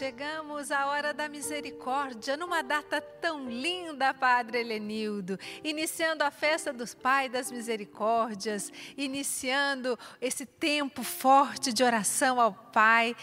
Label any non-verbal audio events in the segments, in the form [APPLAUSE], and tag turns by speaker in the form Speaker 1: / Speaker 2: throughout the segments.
Speaker 1: Chegamos à hora da misericórdia, numa data tão linda, Padre Helenildo, iniciando a festa dos Pai das Misericórdias, iniciando esse tempo forte de oração ao Pai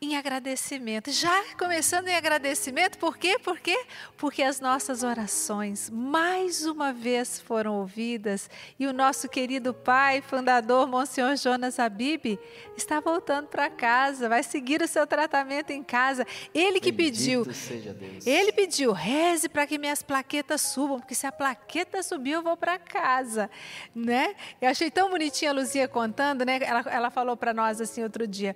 Speaker 1: em agradecimento. Já começando em agradecimento, por quê? Por quê? Porque as nossas orações mais uma vez foram ouvidas e o nosso querido pai, fundador Monsenhor Jonas Abib, está voltando para casa, vai seguir o seu tratamento em casa. Ele que
Speaker 2: Bendito
Speaker 1: pediu.
Speaker 2: Seja Deus.
Speaker 1: Ele pediu, reze para que minhas plaquetas subam, porque se a plaqueta subir, eu vou para casa, né? Eu achei tão bonitinha a Luzia contando, né? Ela, ela falou para nós assim outro dia,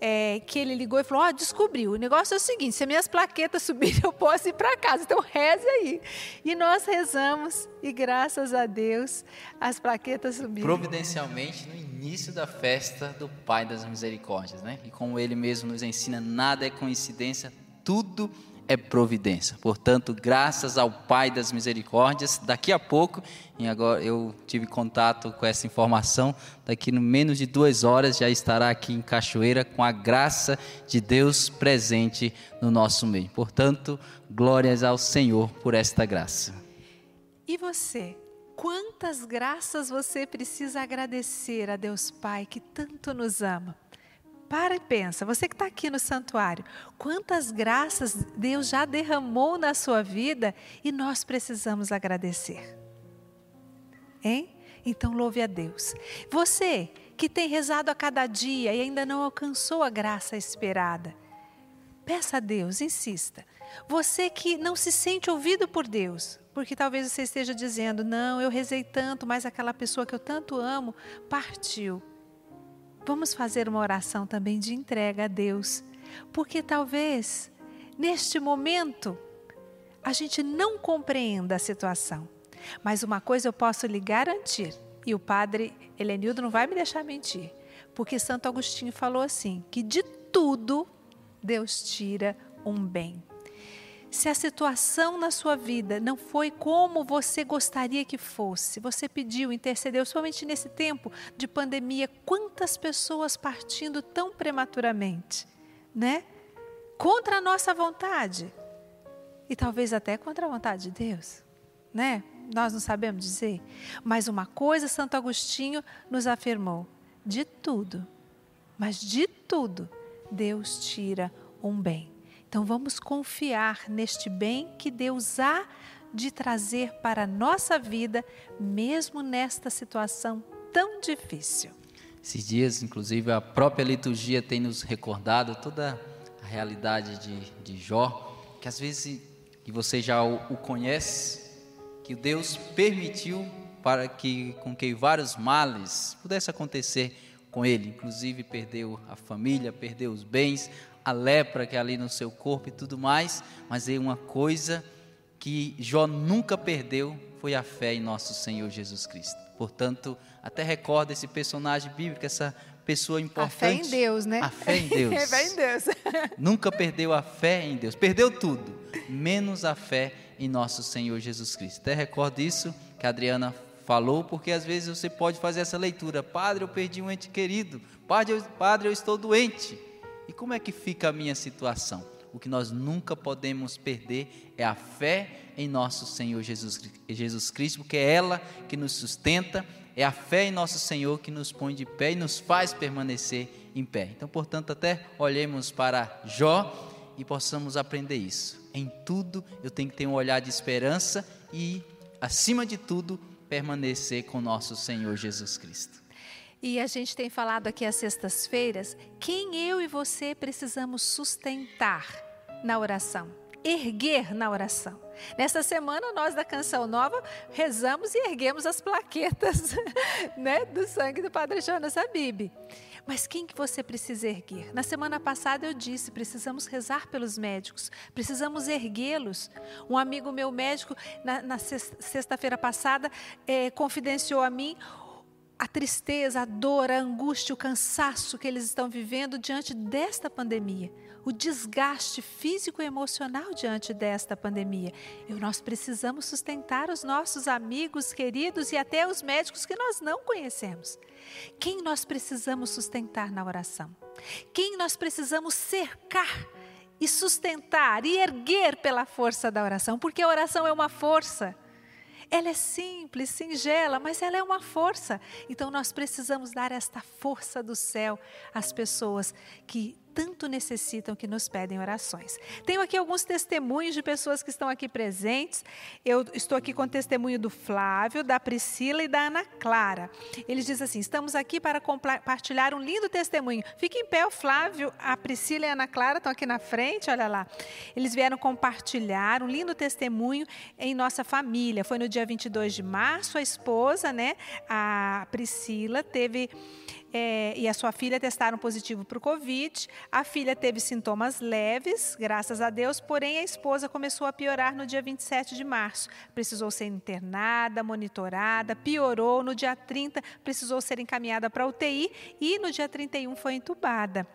Speaker 1: é, que ele ligou e falou, ó, descobriu, o negócio é o seguinte, se as minhas plaquetas [LAUGHS] subirem, eu posso ir para casa, então reze aí. E nós rezamos, e graças a Deus, as plaquetas subiram.
Speaker 2: Providencialmente no início da festa do Pai das Misericórdias, né? E como ele mesmo nos ensina, nada é coincidência, tudo é providência. Portanto, graças ao Pai das Misericórdias, daqui a pouco, e agora eu tive contato com essa informação, daqui no menos de duas horas já estará aqui em Cachoeira com a graça de Deus presente no nosso meio. Portanto, glórias ao Senhor por esta graça.
Speaker 1: E você? Quantas graças você precisa agradecer a Deus Pai que tanto nos ama? Para e pensa, você que está aqui no santuário, quantas graças Deus já derramou na sua vida e nós precisamos agradecer. Hein? Então louve a Deus. Você que tem rezado a cada dia e ainda não alcançou a graça esperada, peça a Deus, insista. Você que não se sente ouvido por Deus, porque talvez você esteja dizendo: Não, eu rezei tanto, mas aquela pessoa que eu tanto amo partiu. Vamos fazer uma oração também de entrega a Deus, porque talvez neste momento a gente não compreenda a situação. Mas uma coisa eu posso lhe garantir, e o padre Helenildo não vai me deixar mentir, porque Santo Agostinho falou assim: que de tudo Deus tira um bem. Se a situação na sua vida não foi como você gostaria que fosse, você pediu, intercedeu, somente nesse tempo de pandemia, quantas pessoas partindo tão prematuramente, né? Contra a nossa vontade. E talvez até contra a vontade de Deus, né? Nós não sabemos dizer. Mas uma coisa Santo Agostinho nos afirmou: de tudo, mas de tudo, Deus tira um bem. Então vamos confiar neste bem que Deus há de trazer para a nossa vida, mesmo nesta situação tão difícil.
Speaker 2: Esses dias, inclusive, a própria liturgia tem nos recordado toda a realidade de, de Jó, que às vezes, e você já o, o conhece, que Deus permitiu para que com que vários males pudesse acontecer com ele, inclusive perdeu a família, perdeu os bens, a lepra que é ali no seu corpo e tudo mais, mas é uma coisa que Jó nunca perdeu foi a fé em nosso Senhor Jesus Cristo. Portanto, até recorda esse personagem bíblico, essa pessoa importante.
Speaker 1: A fé em Deus, né?
Speaker 2: A fé em [LAUGHS] Deus.
Speaker 1: a fé em Deus. [LAUGHS]
Speaker 2: nunca perdeu a fé em Deus. Perdeu tudo, menos a fé em nosso Senhor Jesus Cristo. Até recordo isso que a Adriana falou, porque às vezes você pode fazer essa leitura. Padre, eu perdi um ente querido. Padre, eu, padre, eu estou doente. E como é que fica a minha situação? O que nós nunca podemos perder é a fé em nosso Senhor Jesus, Jesus Cristo, porque é ela que nos sustenta, é a fé em nosso Senhor que nos põe de pé e nos faz permanecer em pé. Então, portanto, até olhemos para Jó e possamos aprender isso. Em tudo eu tenho que ter um olhar de esperança e, acima de tudo, permanecer com nosso Senhor Jesus Cristo.
Speaker 1: E a gente tem falado aqui às sextas-feiras quem eu e você precisamos sustentar na oração, erguer na oração. Nessa semana, nós da Canção Nova rezamos e erguemos as plaquetas [LAUGHS] né, do sangue do Padre Jonas Habib. Mas quem que você precisa erguer? Na semana passada eu disse, precisamos rezar pelos médicos, precisamos erguê-los. Um amigo meu médico, na, na sexta-feira passada, é, confidenciou a mim a tristeza, a dor, a angústia, o cansaço que eles estão vivendo diante desta pandemia, o desgaste físico e emocional diante desta pandemia. E nós precisamos sustentar os nossos amigos queridos e até os médicos que nós não conhecemos. Quem nós precisamos sustentar na oração? Quem nós precisamos cercar e sustentar e erguer pela força da oração? Porque a oração é uma força. Ela é simples, singela, mas ela é uma força. Então nós precisamos dar esta força do céu às pessoas que tanto necessitam que nos pedem orações. Tenho aqui alguns testemunhos de pessoas que estão aqui presentes. Eu estou aqui com o testemunho do Flávio, da Priscila e da Ana Clara. Eles dizem assim: estamos aqui para compartilhar um lindo testemunho. Fique em pé, o Flávio, a Priscila e a Ana Clara estão aqui na frente, olha lá. Eles vieram compartilhar um lindo testemunho em nossa família. Foi no dia 22 de março, a esposa, né, a Priscila, teve é, e a sua filha testaram positivo para o Covid. A filha teve sintomas leves, graças a Deus, porém a esposa começou a piorar no dia 27 de março. Precisou ser internada, monitorada, piorou. No dia 30, precisou ser encaminhada para UTI e no dia 31 foi entubada.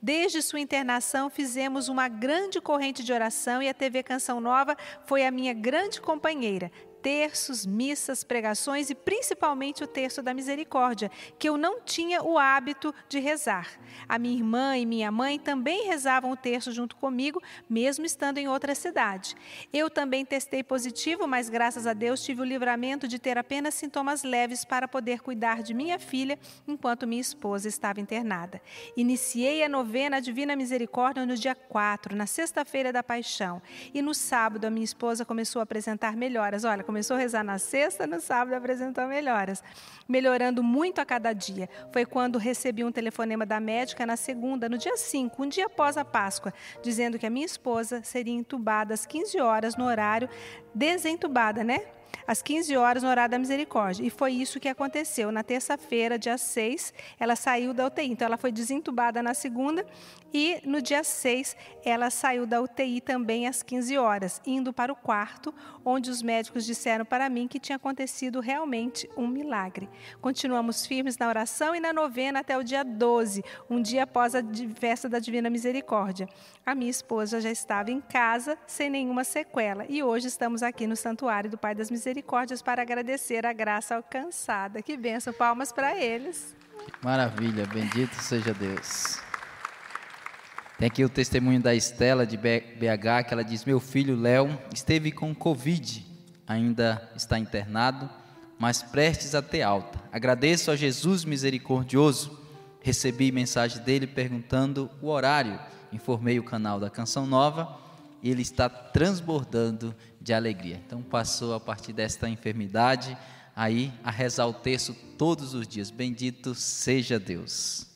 Speaker 1: Desde sua internação, fizemos uma grande corrente de oração e a TV Canção Nova foi a minha grande companheira terços, missas, pregações e principalmente o terço da misericórdia, que eu não tinha o hábito de rezar. A minha irmã e minha mãe também rezavam o terço junto comigo, mesmo estando em outra cidade. Eu também testei positivo, mas graças a Deus tive o livramento de ter apenas sintomas leves para poder cuidar de minha filha enquanto minha esposa estava internada. Iniciei a novena Divina Misericórdia no dia 4, na sexta-feira da Paixão, e no sábado a minha esposa começou a apresentar melhoras. Olha, começou a rezar na sexta, no sábado apresentou melhoras, melhorando muito a cada dia. Foi quando recebi um telefonema da médica na segunda, no dia 5, um dia após a Páscoa, dizendo que a minha esposa seria entubada às 15 horas no horário desentubada, né? Às 15 horas no horário da misericórdia. E foi isso que aconteceu. Na terça-feira, dia 6, ela saiu da UTI. Então, ela foi desentubada na segunda e no dia 6, ela saiu da UTI também às 15 horas, indo para o quarto, onde os médicos disseram para mim que tinha acontecido realmente um milagre. Continuamos firmes na oração e na novena até o dia 12, um dia após a festa da Divina Misericórdia. A minha esposa já estava em casa, sem nenhuma sequela, e hoje estamos aqui no Santuário do Pai das Misericórdias para agradecer a graça alcançada. Que benção, palmas para eles.
Speaker 2: Maravilha, bendito seja Deus. Tem aqui o testemunho da Estela de BH, que ela diz: Meu filho Léo esteve com Covid, ainda está internado, mas prestes a ter alta. Agradeço a Jesus misericordioso. Recebi mensagem dele perguntando o horário. Informei o canal da Canção Nova e ele está transbordando de alegria. Então passou a partir desta enfermidade aí a rezar o texto todos os dias. Bendito seja Deus.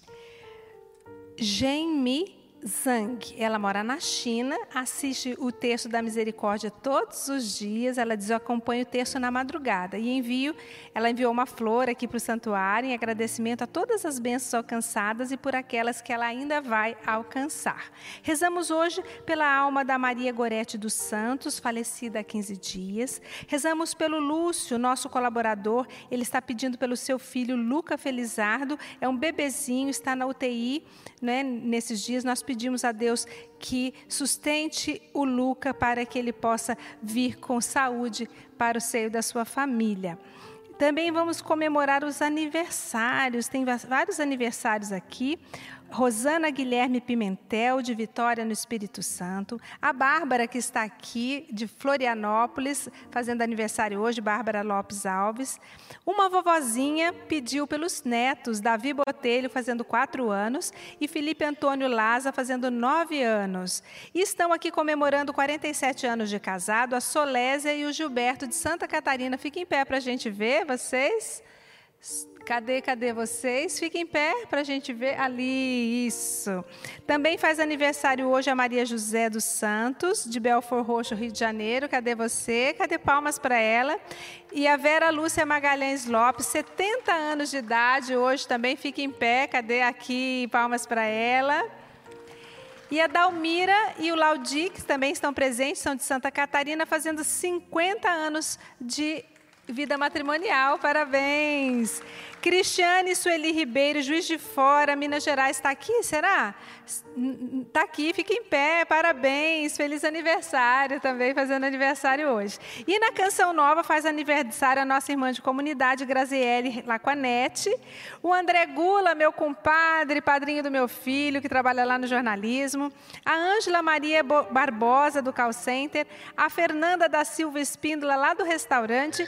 Speaker 1: Gemi Zhang. Ela mora na China, assiste o texto da misericórdia todos os dias. Ela diz: Eu acompanho o texto na madrugada. E envio, ela enviou uma flor aqui para o santuário em agradecimento a todas as bênçãos alcançadas e por aquelas que ela ainda vai alcançar. Rezamos hoje pela alma da Maria Gorete dos Santos, falecida há 15 dias. Rezamos pelo Lúcio, nosso colaborador. Ele está pedindo pelo seu filho Luca Felizardo. É um bebezinho, está na UTI. Né? Nesses dias nós pedimos pedimos a Deus que sustente o Luca para que ele possa vir com saúde para o seio da sua família. Também vamos comemorar os aniversários, tem vários aniversários aqui. Rosana Guilherme Pimentel, de Vitória no Espírito Santo. A Bárbara, que está aqui, de Florianópolis, fazendo aniversário hoje, Bárbara Lopes Alves. Uma vovozinha pediu pelos netos, Davi Botelho, fazendo quatro anos, e Felipe Antônio Laza, fazendo nove anos. E estão aqui comemorando 47 anos de casado, a Solésia e o Gilberto de Santa Catarina. Fiquem em pé para a gente ver, vocês. Cadê, cadê vocês? Fiquem em pé para a gente ver ali, isso. Também faz aniversário hoje a Maria José dos Santos, de Belfor Roxo, Rio de Janeiro. Cadê você? Cadê palmas para ela? E a Vera Lúcia Magalhães Lopes, 70 anos de idade, hoje também fica em pé. Cadê aqui? Palmas para ela. E a Dalmira e o Laudi, que também estão presentes, são de Santa Catarina, fazendo 50 anos de vida matrimonial. Parabéns! Cristiane Sueli Ribeiro, Juiz de Fora, Minas Gerais, está aqui, será? Está aqui, fica em pé, parabéns, feliz aniversário também, fazendo aniversário hoje. E na Canção Nova faz aniversário a nossa irmã de comunidade, Graziele Laquanete, o André Gula, meu compadre, padrinho do meu filho, que trabalha lá no jornalismo, a Ângela Maria Barbosa, do Call Center, a Fernanda da Silva Espíndola, lá do restaurante,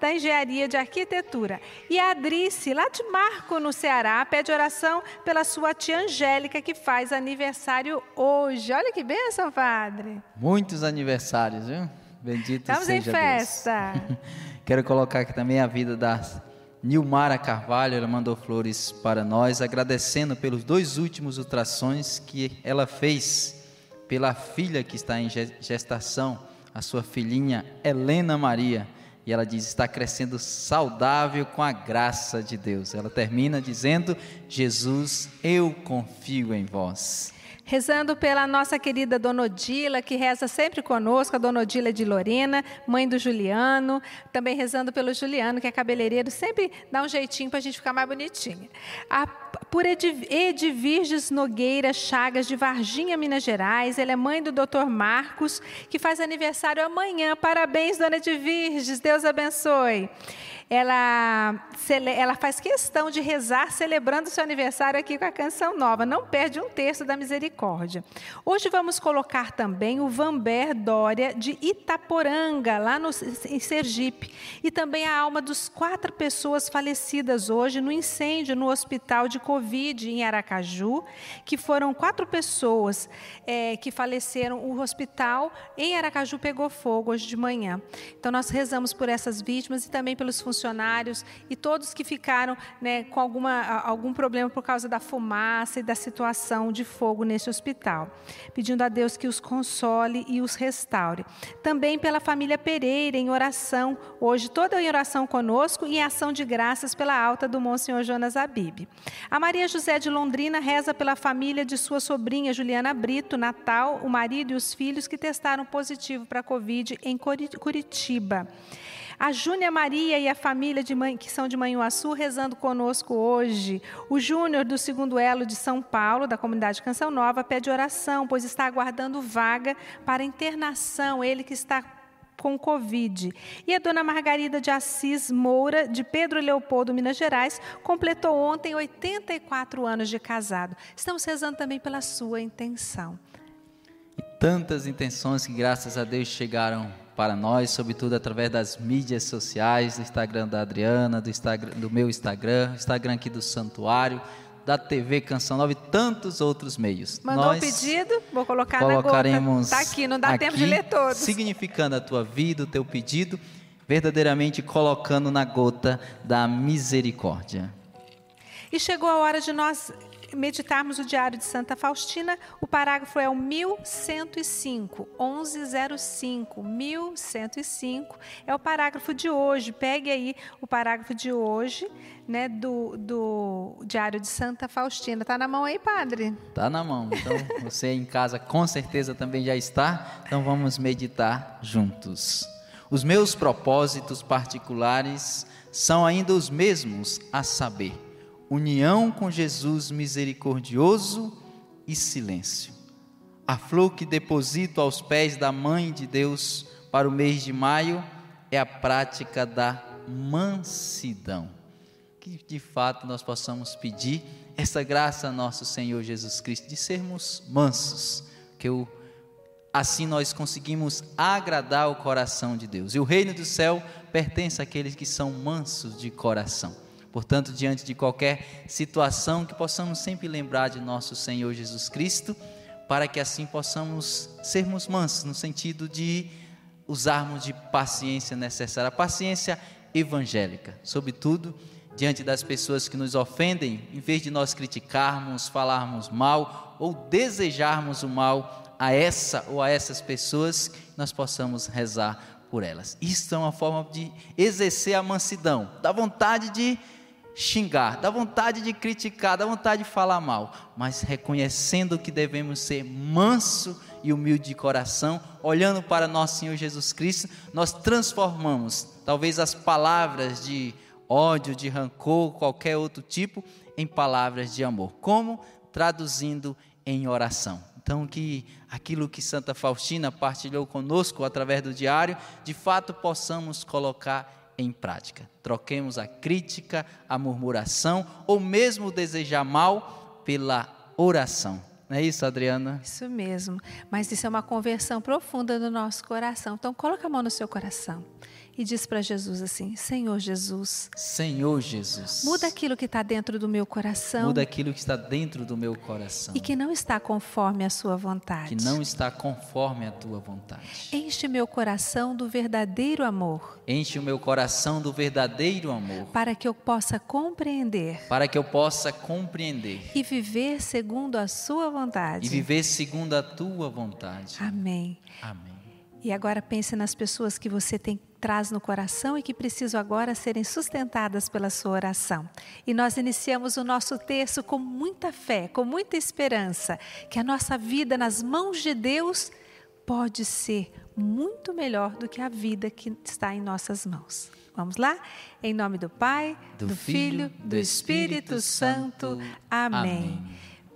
Speaker 1: da Engenharia de Arquitetura. E a Adrice, lá de Marco, no Ceará, pede oração pela sua tia Angélica, que faz aniversário hoje. Olha que bênção, padre.
Speaker 2: Muitos aniversários, viu? Bendito
Speaker 1: Estamos
Speaker 2: seja
Speaker 1: em festa.
Speaker 2: Deus. [LAUGHS] Quero colocar aqui também a vida da Nilmara Carvalho. Ela mandou flores para nós, agradecendo pelos dois últimos ultrassons que ela fez pela filha que está em gestação, a sua filhinha Helena Maria e ela diz: está crescendo saudável com a graça de Deus. Ela termina dizendo: Jesus, eu confio em vós.
Speaker 1: Rezando pela nossa querida Dona Odila, que reza sempre conosco, a Dona Odila de Lorena, mãe do Juliano. Também rezando pelo Juliano, que é cabeleireiro, sempre dá um jeitinho para a gente ficar mais bonitinha. A, por Edvirges Nogueira Chagas, de Varginha, Minas Gerais. Ela é mãe do Dr. Marcos, que faz aniversário amanhã. Parabéns, Dona Edvirges, Deus abençoe ela, ela faz questão de rezar celebrando seu aniversário aqui com a canção nova. Não perde um terço da misericórdia. Hoje vamos colocar também o Vamber Dória de Itaporanga, lá no, em Sergipe. E também a alma dos quatro pessoas falecidas hoje no incêndio no hospital de Covid em Aracaju, que foram quatro pessoas é, que faleceram. O hospital em Aracaju pegou fogo hoje de manhã. Então nós rezamos por essas vítimas e também pelos funcionários funcionários e todos que ficaram né, com alguma, algum problema por causa da fumaça e da situação de fogo nesse hospital. Pedindo a Deus que os console e os restaure. Também pela família Pereira, em oração, hoje toda em oração conosco e em ação de graças pela alta do Monsenhor Jonas Abib. A Maria José de Londrina reza pela família de sua sobrinha Juliana Brito, Natal, o marido e os filhos que testaram positivo para a Covid em Curitiba. A Júnia Maria e a família de mãe, que são de Manhuaçu rezando conosco hoje. O Júnior do segundo elo de São Paulo, da comunidade Canção Nova, pede oração, pois está aguardando vaga para internação. Ele que está com Covid. E a dona Margarida de Assis Moura, de Pedro Leopoldo, Minas Gerais, completou ontem 84 anos de casado. Estamos rezando também pela sua intenção.
Speaker 2: E tantas intenções que, graças a Deus, chegaram para nós, sobretudo através das mídias sociais, do Instagram da Adriana, do, Instagram, do meu Instagram, Instagram aqui do Santuário, da TV Canção Nova e tantos outros meios.
Speaker 1: Mandou nós um pedido? Vou colocar na gota. Está aqui, não dá
Speaker 2: aqui,
Speaker 1: tempo de ler todos.
Speaker 2: Significando a tua vida, o teu pedido, verdadeiramente colocando na gota da misericórdia.
Speaker 1: E chegou a hora de nós meditarmos o Diário de Santa Faustina, o parágrafo é o 1105, 1105, 1105 é o parágrafo de hoje. Pegue aí o parágrafo de hoje, né, do, do Diário de Santa Faustina. Tá na mão aí, padre?
Speaker 2: Tá na mão. Então, você em casa com certeza também já está. Então, vamos meditar juntos. Os meus propósitos particulares são ainda os mesmos, a saber, união com Jesus misericordioso e silêncio. A flor que deposito aos pés da Mãe de Deus para o mês de maio é a prática da mansidão. Que de fato nós possamos pedir essa graça a nosso Senhor Jesus Cristo de sermos mansos, que o assim nós conseguimos agradar o coração de Deus. E o reino do céu pertence àqueles que são mansos de coração. Portanto, diante de qualquer situação, que possamos sempre lembrar de nosso Senhor Jesus Cristo, para que assim possamos sermos mansos, no sentido de usarmos de paciência necessária, paciência evangélica, sobretudo diante das pessoas que nos ofendem, em vez de nós criticarmos, falarmos mal ou desejarmos o mal a essa ou a essas pessoas, nós possamos rezar por elas. Isso é uma forma de exercer a mansidão, da vontade de xingar, dá vontade de criticar, dá vontade de falar mal, mas reconhecendo que devemos ser manso e humilde de coração, olhando para nosso Senhor Jesus Cristo, nós transformamos talvez as palavras de ódio, de rancor, qualquer outro tipo, em palavras de amor. Como? Traduzindo em oração. Então, que aquilo que Santa Faustina partilhou conosco através do diário, de fato possamos colocar em prática. Troquemos a crítica, a murmuração ou mesmo desejar mal pela oração. Não é isso, Adriana?
Speaker 1: Isso mesmo. Mas isso é uma conversão profunda do nosso coração. Então, coloca a mão no seu coração e diz para Jesus assim: Senhor Jesus.
Speaker 2: Senhor Jesus.
Speaker 1: Muda aquilo que está dentro do meu coração.
Speaker 2: Muda aquilo que está dentro do meu coração.
Speaker 1: E que não está conforme a sua vontade.
Speaker 2: Que não está conforme a tua vontade.
Speaker 1: Enche meu coração do verdadeiro amor.
Speaker 2: Enche o meu coração do verdadeiro amor.
Speaker 1: Para que eu possa compreender.
Speaker 2: Para que eu possa compreender.
Speaker 1: E viver segundo a sua vontade.
Speaker 2: E viver segundo a tua vontade.
Speaker 1: Amém.
Speaker 2: Amém.
Speaker 1: E agora pense nas pessoas que você tem traz no coração e que precisam agora serem sustentadas pela sua oração. E nós iniciamos o nosso texto com muita fé, com muita esperança, que a nossa vida nas mãos de Deus pode ser muito melhor do que a vida que está em nossas mãos. Vamos lá? Em nome do Pai, do, do Filho, do Espírito, Espírito Santo. Amém. Amém.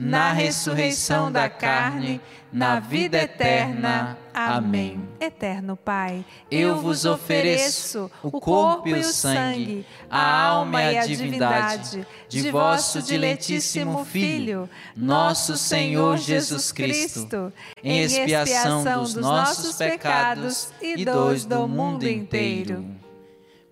Speaker 1: na ressurreição da carne, na vida eterna. Amém. Eterno Pai, eu vos ofereço o corpo e o sangue, a alma e a divindade de vosso diletíssimo Filho, nosso Senhor Jesus Cristo, em expiação dos nossos pecados e dos do mundo inteiro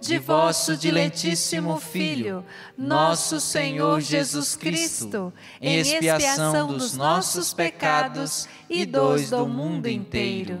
Speaker 2: de vosso diletíssimo Filho, nosso Senhor Jesus Cristo, em expiação dos nossos pecados e dos do mundo inteiro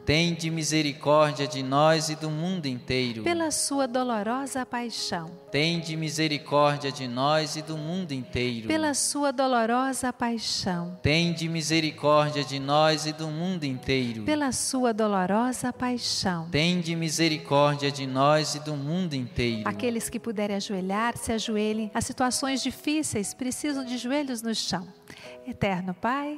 Speaker 2: Tende misericórdia de nós e do mundo inteiro.
Speaker 1: Pela sua dolorosa paixão.
Speaker 2: Tende misericórdia de nós e do mundo inteiro.
Speaker 1: Pela sua dolorosa paixão.
Speaker 2: Tende misericórdia de nós e do mundo inteiro.
Speaker 1: Pela sua dolorosa paixão.
Speaker 2: Tende misericórdia de nós e do mundo inteiro.
Speaker 1: Aqueles que puderem ajoelhar, se ajoelhem. As situações difíceis precisam de joelhos no chão. Eterno Pai,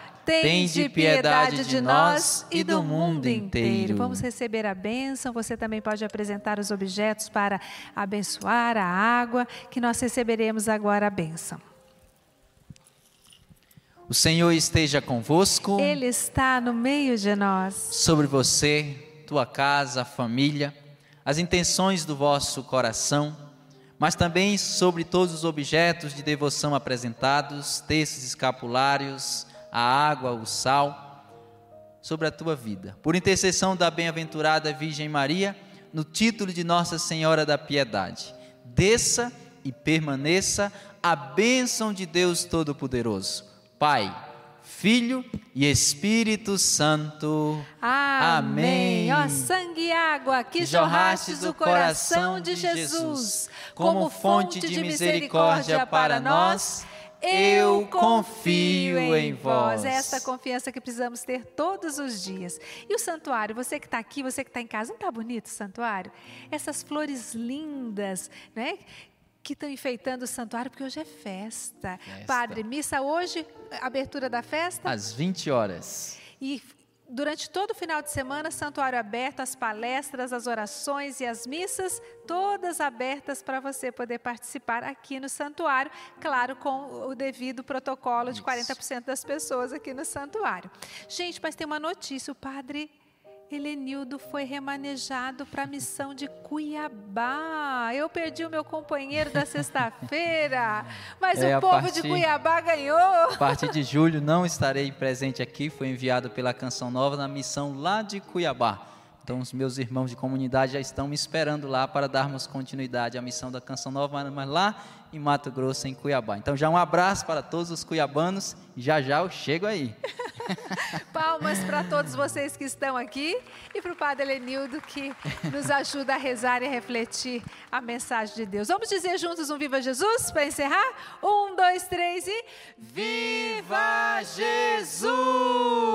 Speaker 1: tende piedade de nós e do mundo inteiro. Vamos receber a bênção. Você também pode apresentar os objetos para abençoar a água, que nós receberemos agora a bênção.
Speaker 2: O Senhor esteja convosco.
Speaker 1: Ele está no meio de nós.
Speaker 2: Sobre você, tua casa, família, as intenções do vosso coração, mas também sobre todos os objetos de devoção apresentados, textos escapulários, a água, o sal, sobre a tua vida. Por intercessão da bem-aventurada Virgem Maria, no título de Nossa Senhora da Piedade, desça e permaneça a bênção de Deus Todo-Poderoso Pai, Filho e Espírito Santo.
Speaker 1: Amém. Ó sangue e água que, que jorrastes do coração de Jesus, como fonte de misericórdia para nós, eu confio em vós. É essa confiança que precisamos ter todos os dias. E o santuário, você que está aqui, você que está em casa, não está bonito o santuário? Essas flores lindas, né? que estão enfeitando o santuário, porque hoje é festa. festa. Padre, missa hoje, abertura da festa?
Speaker 2: Às 20 horas.
Speaker 1: E durante todo o final de semana, santuário aberto, as palestras, as orações e as missas, todas abertas para você poder participar aqui no santuário, claro, com o devido protocolo de 40% das pessoas aqui no santuário. Gente, mas tem uma notícia, o padre Helenildo foi remanejado para a missão de Cuiabá. Eu perdi o meu companheiro da sexta-feira, [LAUGHS] mas é, o povo partir, de Cuiabá ganhou.
Speaker 2: A partir de julho não estarei presente aqui, foi enviado pela Canção Nova na missão lá de Cuiabá. Então, os meus irmãos de comunidade já estão me esperando lá para darmos continuidade à missão da Canção Nova, mas lá em Mato Grosso, em Cuiabá. Então, já um abraço para todos os cuiabanos. Já já eu chego aí. [LAUGHS]
Speaker 1: Palmas para todos vocês que estão aqui e para o Padre Lenildo que nos ajuda a rezar e a refletir a mensagem de Deus. Vamos dizer juntos um Viva Jesus para encerrar? Um, dois, três e. Viva Jesus!